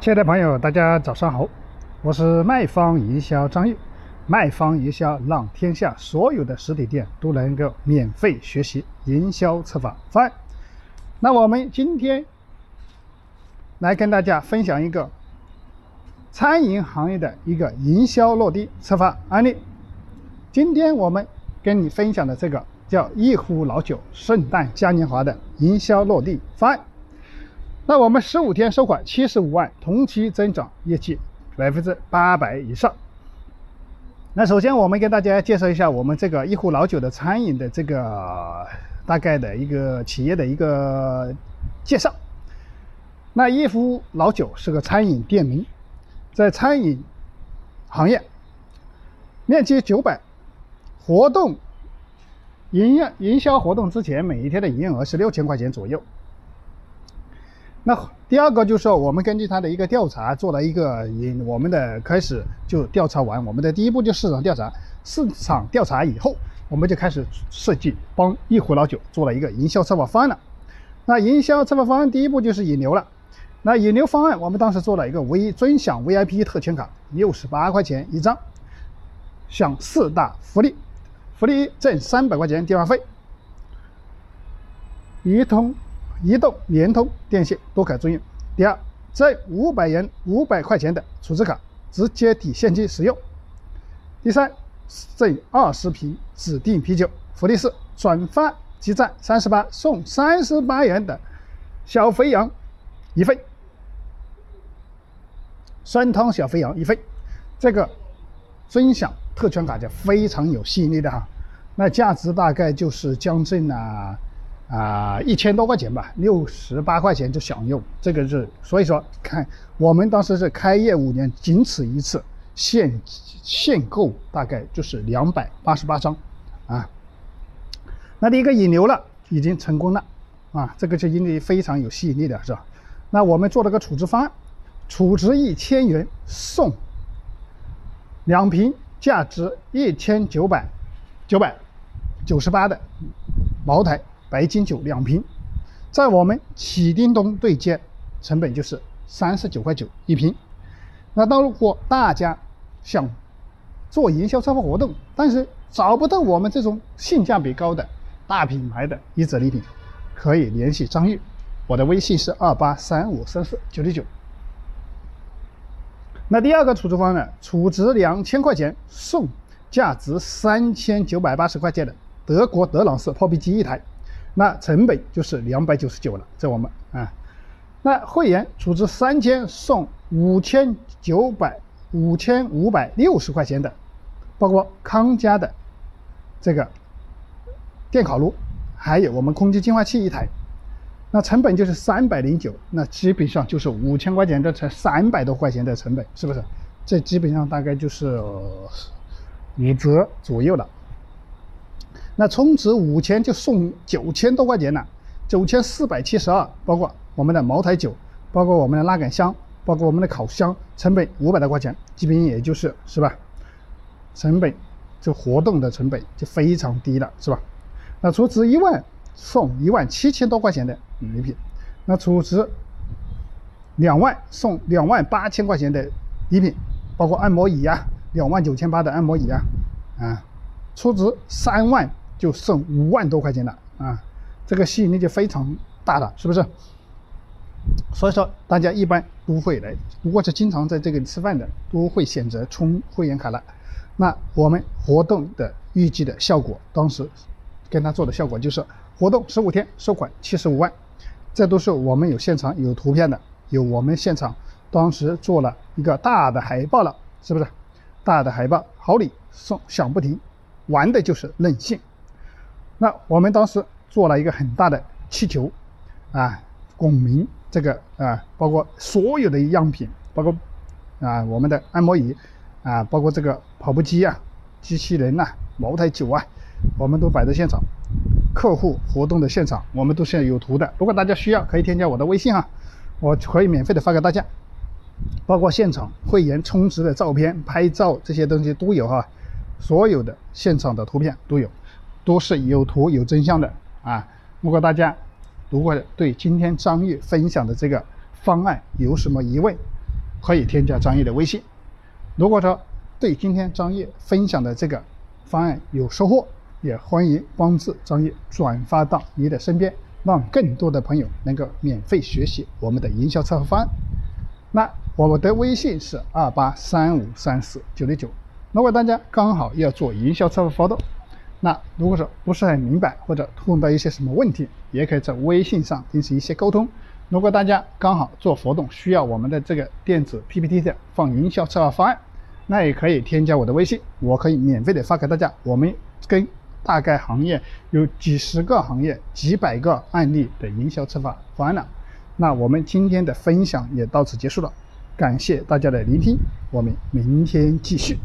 亲爱的朋友，大家早上好，我是卖方营销张玉。卖方营销让天下所有的实体店都能够免费学习营销策划方案。那我们今天来跟大家分享一个餐饮行业的一个营销落地策划案例。今天我们跟你分享的这个叫一壶老酒圣诞嘉年华的营销落地方案。那我们十五天收款七十五万，同期增长业绩百分之八百以上。那首先我们跟大家介绍一下我们这个一壶老酒的餐饮的这个大概的一个企业的一个介绍。那一壶老酒是个餐饮店名，在餐饮行业，面积九百，活动营业营销活动之前每一天的营业额是六千块钱左右。那第二个就是说，我们根据他的一个调查做了一个，引我们的开始就调查完，我们的第一步就市场调查。市场调查以后，我们就开始设计帮一壶老酒做了一个营销策划方案了。那营销策划方案第一步就是引流了。那引流方案，我们当时做了一个 V 尊享 VIP 特权卡，六十八块钱一张，享四大福利：福利一，挣三百块钱电话费，一通。移动、联通、电信都可租用。第二，挣五百元、五百块钱的储值卡，直接抵现金使用。第三，赠二十瓶指定啤酒。福利四，转发积赞三十八送三十八元的小肥羊一份，酸汤小肥羊一份。这个分享特权卡就非常有吸引力的哈，那价值大概就是将近啊。啊，一千多块钱吧，六十八块钱就享用，这个是所以说，看我们当时是开业五年，仅此一次，限限购大概就是两百八十八张，啊，那第一个引流了，已经成功了，啊，这个就因为非常有吸引力的是吧？那我们做了个储值方案，储值一千元送两瓶价值一千九百九百九十八的茅台。白金酒两瓶，在我们启叮咚对接，成本就是三十九块九一瓶。那如果大家想做营销策划活动，但是找不到我们这种性价比高的大品牌的一折礼品，可以联系张玉，我的微信是二八三五三四九六九。那第二个储值方案，储值两千块钱送价值三千九百八十块钱的德国德朗式泡皮机一台。那成本就是两百九十九了，在我们啊，那会员储值三千送五千九百五千五百六十块钱的，包括康佳的这个电烤炉，还有我们空气净化器一台，那成本就是三百零九，那基本上就是五千块钱的才三百多块钱的成本，是不是？这基本上大概就是五折左右了。那充值五千就送九千多块钱了，九千四百七十二，包括我们的茅台酒，包括我们的拉杆箱，包括我们的烤箱，成本五百多块钱，基本也就是是吧？成本这活动的成本就非常低了，是吧？那储值一万送一万七千多块钱的礼品，那储值两万送两万八千块钱的礼品，包括按摩椅呀，两万九千八的按摩椅啊，啊，储值三万。就剩五万多块钱了啊，这个吸引力就非常大了，是不是？所以说大家一般都会来，如果是经常在这个吃饭的，都会选择充会员卡了。那我们活动的预计的效果，当时跟他做的效果就是活动十五天收款七十五万，这都是我们有现场有图片的，有我们现场当时做了一个大的海报了，是不是？大的海报好礼送享不停，玩的就是任性。那我们当时做了一个很大的气球，啊，拱明这个啊，包括所有的样品，包括啊我们的按摩椅，啊，包括这个跑步机啊、机器人呐、茅台酒啊，我们都摆在现场。客户活动的现场，我们都是有图的。如果大家需要，可以添加我的微信哈，我可以免费的发给大家，包括现场会员充值的照片、拍照这些东西都有哈，所有的现场的图片都有。都是有图有真相的啊！如果大家如果对今天张玉分享的这个方案有什么疑问，可以添加张烨的微信。如果说对今天张烨分享的这个方案有收获，也欢迎帮助张烨转发到你的身边，让更多的朋友能够免费学习我们的营销策划方案。那我的微信是二八三五三四九六九。如果大家刚好要做营销策划活动，那如果说不是很明白或者碰到一些什么问题，也可以在微信上进行一些沟通。如果大家刚好做活动需要我们的这个电子 PPT 的放营销策划方案，那也可以添加我的微信，我可以免费的发给大家。我们跟大概行业有几十个行业、几百个案例的营销策划方案了。那我们今天的分享也到此结束了，感谢大家的聆听，我们明天继续。